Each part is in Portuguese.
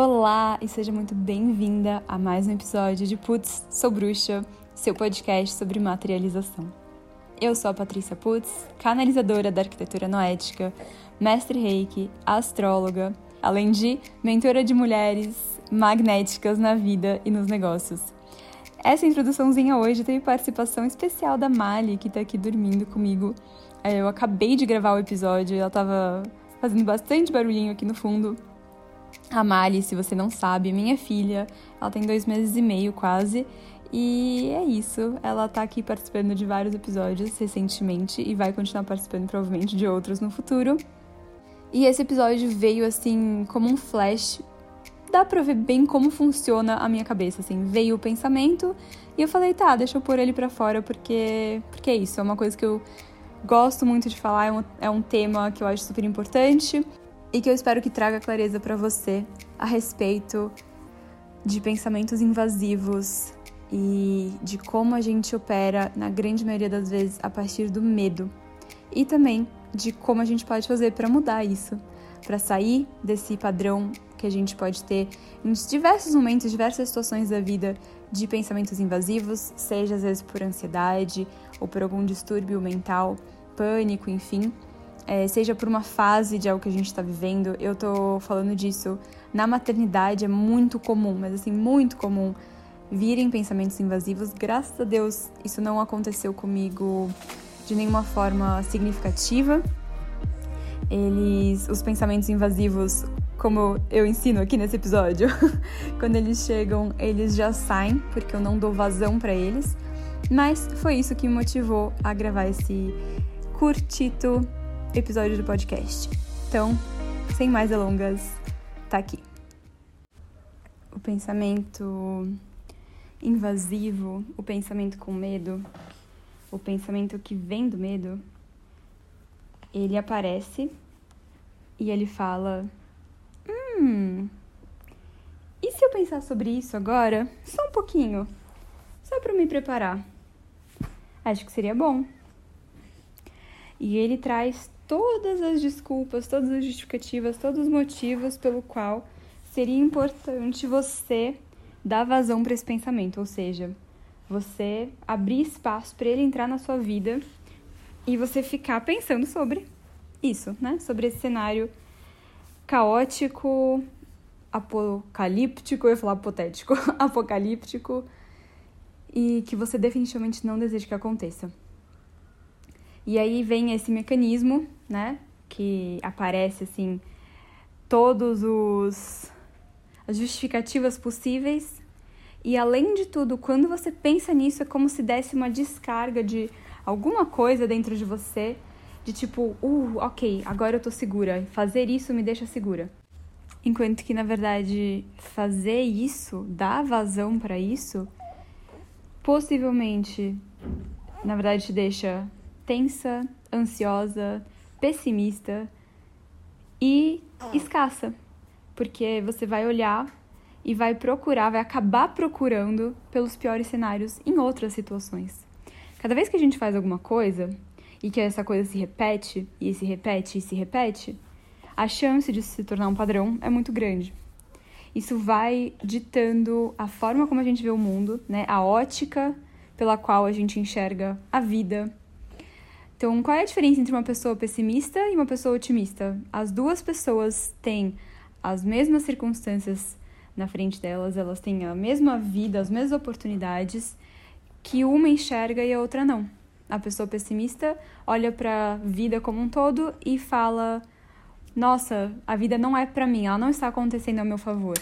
Olá e seja muito bem-vinda a mais um episódio de Putz, Sou Bruxa, seu podcast sobre materialização. Eu sou a Patrícia Putz, canalizadora da arquitetura noética, mestre reiki, astróloga, além de mentora de mulheres magnéticas na vida e nos negócios. Essa introduçãozinha hoje teve participação especial da Mali, que tá aqui dormindo comigo. É, eu acabei de gravar o episódio ela tava fazendo bastante barulhinho aqui no fundo. A Mali, se você não sabe, minha filha, ela tem dois meses e meio quase. E é isso, ela tá aqui participando de vários episódios recentemente e vai continuar participando provavelmente de outros no futuro. E esse episódio veio assim como um flash dá pra ver bem como funciona a minha cabeça, assim. Veio o pensamento e eu falei, tá, deixa eu pôr ele pra fora porque, porque é isso, é uma coisa que eu gosto muito de falar, é um, é um tema que eu acho super importante e que eu espero que traga clareza para você a respeito de pensamentos invasivos e de como a gente opera, na grande maioria das vezes, a partir do medo. E também de como a gente pode fazer para mudar isso, para sair desse padrão que a gente pode ter em diversos momentos, diversas situações da vida de pensamentos invasivos, seja às vezes por ansiedade ou por algum distúrbio mental, pânico, enfim, é, seja por uma fase de algo que a gente está vivendo. Eu tô falando disso na maternidade, é muito comum, mas assim, muito comum virem pensamentos invasivos. Graças a Deus, isso não aconteceu comigo de nenhuma forma significativa. Eles, os pensamentos invasivos como eu ensino aqui nesse episódio, quando eles chegam, eles já saem, porque eu não dou vazão para eles. Mas foi isso que me motivou a gravar esse curtito episódio do podcast. Então, sem mais delongas, tá aqui. O pensamento invasivo, o pensamento com medo, o pensamento que vem do medo, ele aparece e ele fala Hum. E se eu pensar sobre isso agora, só um pouquinho, só para me preparar? Acho que seria bom. E ele traz todas as desculpas, todas as justificativas, todos os motivos pelo qual seria importante você dar vazão para esse pensamento, ou seja, você abrir espaço para ele entrar na sua vida e você ficar pensando sobre isso, né? Sobre esse cenário caótico, apocalíptico, eu ia falar apotético, apocalíptico, e que você definitivamente não deseja que aconteça. E aí vem esse mecanismo, né, que aparece assim todos os as justificativas possíveis. E além de tudo, quando você pensa nisso, é como se desse uma descarga de alguma coisa dentro de você de tipo, uh, ok, agora eu tô segura, fazer isso me deixa segura. Enquanto que, na verdade, fazer isso, dar vazão para isso, possivelmente, na verdade, te deixa tensa, ansiosa, pessimista e escassa. Porque você vai olhar e vai procurar, vai acabar procurando pelos piores cenários em outras situações. Cada vez que a gente faz alguma coisa, e que essa coisa se repete, e se repete, e se repete, a chance de se tornar um padrão é muito grande. Isso vai ditando a forma como a gente vê o mundo, né? A ótica pela qual a gente enxerga a vida. Então, qual é a diferença entre uma pessoa pessimista e uma pessoa otimista? As duas pessoas têm as mesmas circunstâncias na frente delas, elas têm a mesma vida, as mesmas oportunidades, que uma enxerga e a outra não. A pessoa pessimista olha para a vida como um todo e fala: "Nossa, a vida não é para mim, ela não está acontecendo ao meu favor".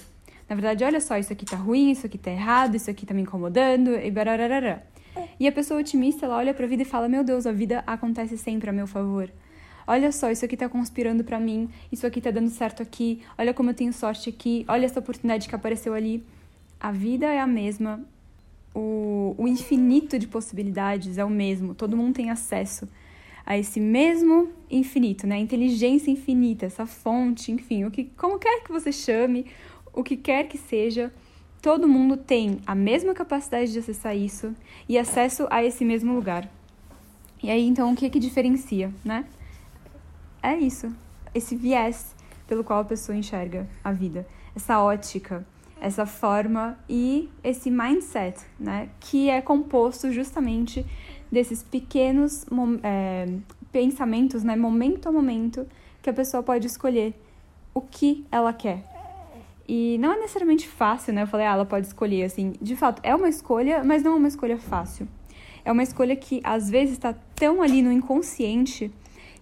Na verdade, olha só, isso aqui tá ruim, isso aqui tá errado, isso aqui tá me incomodando e barararara. E a pessoa otimista, ela olha para a vida e fala: "Meu Deus, a vida acontece sempre a meu favor". Olha só, isso aqui tá conspirando para mim, isso aqui tá dando certo aqui, olha como eu tenho sorte aqui, olha essa oportunidade que apareceu ali. A vida é a mesma, o, o infinito de possibilidades é o mesmo, todo mundo tem acesso a esse mesmo infinito, né? Inteligência infinita, essa fonte, enfim, o que, como quer que você chame, o que quer que seja, todo mundo tem a mesma capacidade de acessar isso e acesso a esse mesmo lugar. E aí, então, o que que diferencia, né? É isso, esse viés pelo qual a pessoa enxerga a vida, essa ótica, essa forma e esse mindset, né, que é composto justamente desses pequenos é, pensamentos, né, momento a momento, que a pessoa pode escolher o que ela quer. E não é necessariamente fácil, né? Eu falei, ah, ela pode escolher, assim. De fato, é uma escolha, mas não é uma escolha fácil. É uma escolha que às vezes está tão ali no inconsciente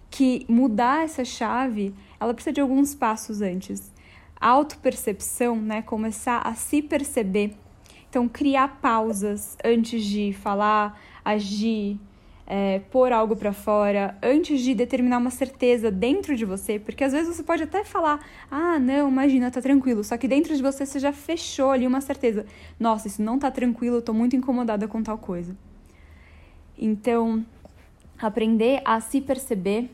que mudar essa chave, ela precisa de alguns passos antes. Autopercepção, né? Começar a se perceber. Então, criar pausas antes de falar, agir, é, pôr algo para fora antes de determinar uma certeza dentro de você, porque às vezes você pode até falar, ah, não, imagina, tá tranquilo, só que dentro de você você já fechou ali uma certeza, nossa, isso não tá tranquilo, eu tô muito incomodada com tal coisa. Então, aprender a se perceber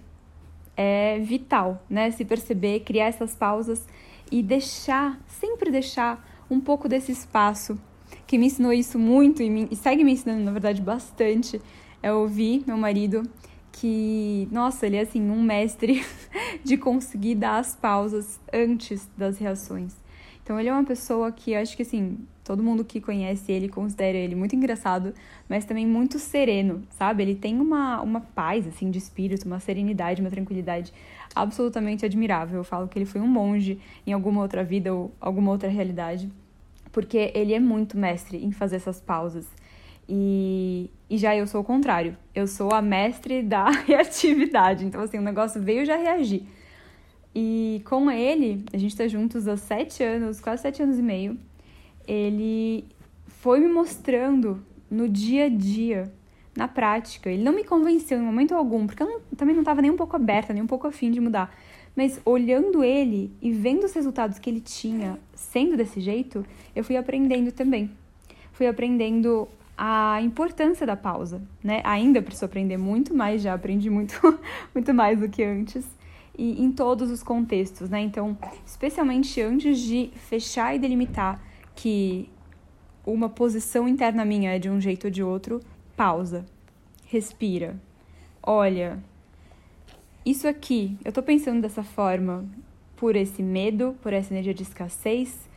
é vital, né? Se perceber, criar essas pausas e deixar, sempre deixar um pouco desse espaço que me ensinou isso muito e, me, e segue me ensinando, na verdade, bastante eu ouvi meu marido que, nossa, ele é assim, um mestre de conseguir dar as pausas antes das reações. Então ele é uma pessoa que acho que assim, todo mundo que conhece ele considera ele muito engraçado, mas também muito sereno, sabe? Ele tem uma, uma paz assim de espírito, uma serenidade, uma tranquilidade absolutamente admirável. Eu falo que ele foi um monge em alguma outra vida ou alguma outra realidade, porque ele é muito mestre em fazer essas pausas. E, e já eu sou o contrário. Eu sou a mestre da reatividade. Então, assim, o negócio veio, já reagi. E com ele, a gente tá juntos há sete anos, quase sete anos e meio. Ele foi me mostrando no dia a dia, na prática. Ele não me convenceu em momento algum, porque eu não, também não estava nem um pouco aberta, nem um pouco afim de mudar. Mas olhando ele e vendo os resultados que ele tinha sendo desse jeito, eu fui aprendendo também. Fui aprendendo a importância da pausa, né? Ainda preciso aprender muito mais, já aprendi muito, muito mais do que antes. E em todos os contextos, né? Então, especialmente antes de fechar e delimitar que uma posição interna minha é de um jeito ou de outro, pausa, respira, olha. Isso aqui, eu tô pensando dessa forma por esse medo, por essa energia de escassez,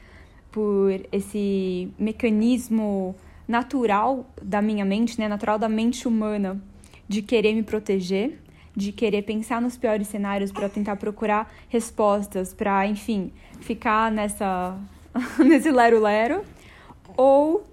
por esse mecanismo natural da minha mente, né, natural da mente humana, de querer me proteger, de querer pensar nos piores cenários para tentar procurar respostas, para, enfim, ficar nessa nesse lero-lero, ou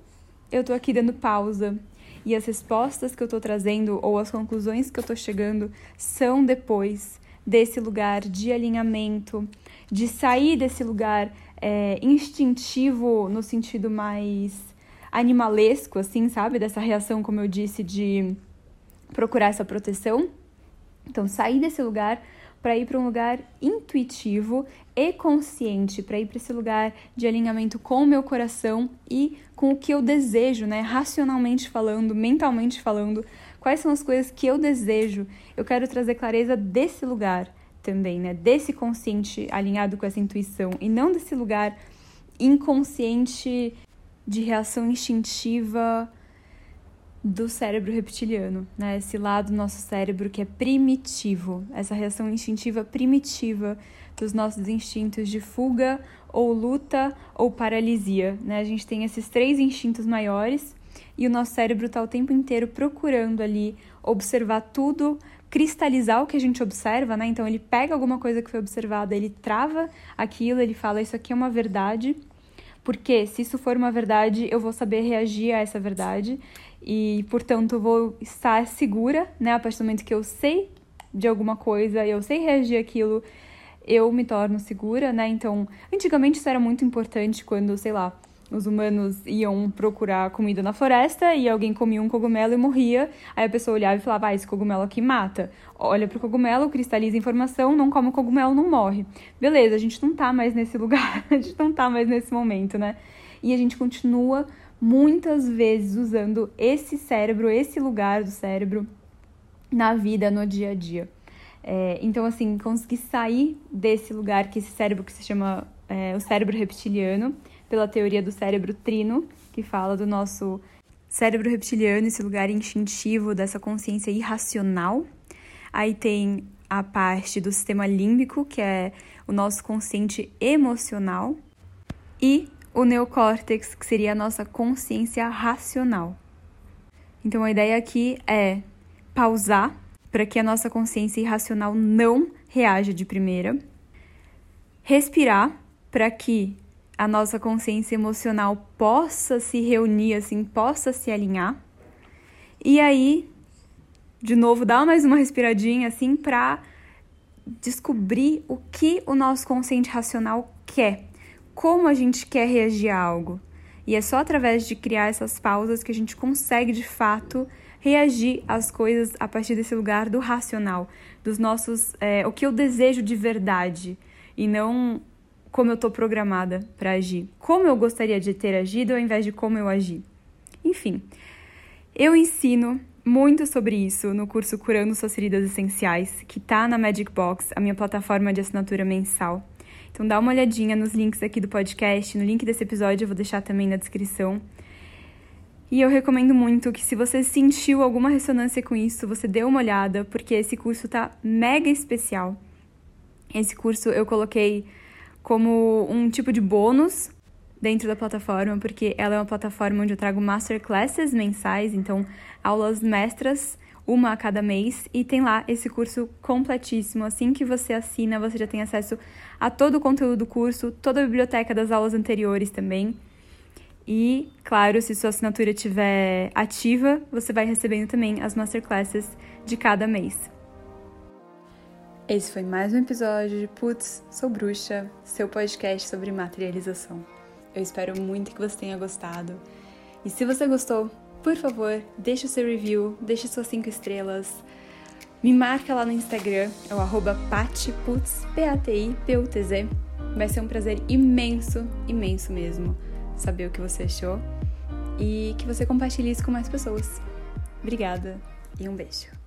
eu tô aqui dando pausa e as respostas que eu tô trazendo ou as conclusões que eu tô chegando são depois desse lugar de alinhamento, de sair desse lugar é, instintivo no sentido mais animalesco, assim, sabe? Dessa reação, como eu disse, de procurar essa proteção. Então, sair desse lugar para ir para um lugar intuitivo e consciente, para ir para esse lugar de alinhamento com o meu coração e com o que eu desejo, né? Racionalmente falando, mentalmente falando, quais são as coisas que eu desejo. Eu quero trazer clareza desse lugar também, né? Desse consciente alinhado com essa intuição e não desse lugar inconsciente de reação instintiva do cérebro reptiliano, né? Esse lado do nosso cérebro que é primitivo, essa reação instintiva primitiva dos nossos instintos de fuga ou luta ou paralisia, né? A gente tem esses três instintos maiores e o nosso cérebro está o tempo inteiro procurando ali observar tudo, cristalizar o que a gente observa, né? Então ele pega alguma coisa que foi observada, ele trava aquilo, ele fala isso aqui é uma verdade porque se isso for uma verdade, eu vou saber reagir a essa verdade e, portanto, vou estar segura, né? A partir do momento que eu sei de alguma coisa, eu sei reagir àquilo, eu me torno segura, né? Então, antigamente isso era muito importante quando, sei lá, os humanos iam procurar comida na floresta e alguém comia um cogumelo e morria. Aí a pessoa olhava e falava: ah, esse cogumelo aqui mata. Olha pro cogumelo, cristaliza informação, não come o cogumelo, não morre. Beleza, a gente não tá mais nesse lugar, a gente não tá mais nesse momento, né? E a gente continua muitas vezes usando esse cérebro, esse lugar do cérebro na vida, no dia a dia. É, então, assim, conseguir sair desse lugar que esse cérebro que se chama é, o cérebro reptiliano pela teoria do cérebro trino, que fala do nosso cérebro reptiliano, esse lugar instintivo dessa consciência irracional. Aí tem a parte do sistema límbico, que é o nosso consciente emocional, e o neocórtex, que seria a nossa consciência racional. Então a ideia aqui é pausar para que a nossa consciência irracional não reaja de primeira, respirar para que a nossa consciência emocional possa se reunir, assim, possa se alinhar. E aí, de novo, dá mais uma respiradinha, assim, para descobrir o que o nosso consciente racional quer, como a gente quer reagir a algo. E é só através de criar essas pausas que a gente consegue, de fato, reagir às coisas a partir desse lugar do racional, dos nossos. É, o que eu desejo de verdade, e não como eu estou programada para agir, como eu gostaria de ter agido ao invés de como eu agi. Enfim, eu ensino muito sobre isso no curso Curando Suas Feridas Essenciais, que está na Magic Box, a minha plataforma de assinatura mensal. Então dá uma olhadinha nos links aqui do podcast, no link desse episódio eu vou deixar também na descrição. E eu recomendo muito que se você sentiu alguma ressonância com isso, você dê uma olhada, porque esse curso tá mega especial. Esse curso eu coloquei como um tipo de bônus dentro da plataforma, porque ela é uma plataforma onde eu trago masterclasses mensais, então aulas mestras, uma a cada mês, e tem lá esse curso completíssimo. Assim que você assina, você já tem acesso a todo o conteúdo do curso, toda a biblioteca das aulas anteriores também. E, claro, se sua assinatura estiver ativa, você vai recebendo também as masterclasses de cada mês. Esse foi mais um episódio de Putz, Sou Bruxa, seu podcast sobre materialização. Eu espero muito que você tenha gostado. E se você gostou, por favor, deixe o seu review, deixe suas 5 estrelas. Me marca lá no Instagram, é o arroba patiputz, P-A-T-I-P-U-T-Z. Vai ser um prazer imenso, imenso mesmo, saber o que você achou e que você compartilhe isso com mais pessoas. Obrigada e um beijo.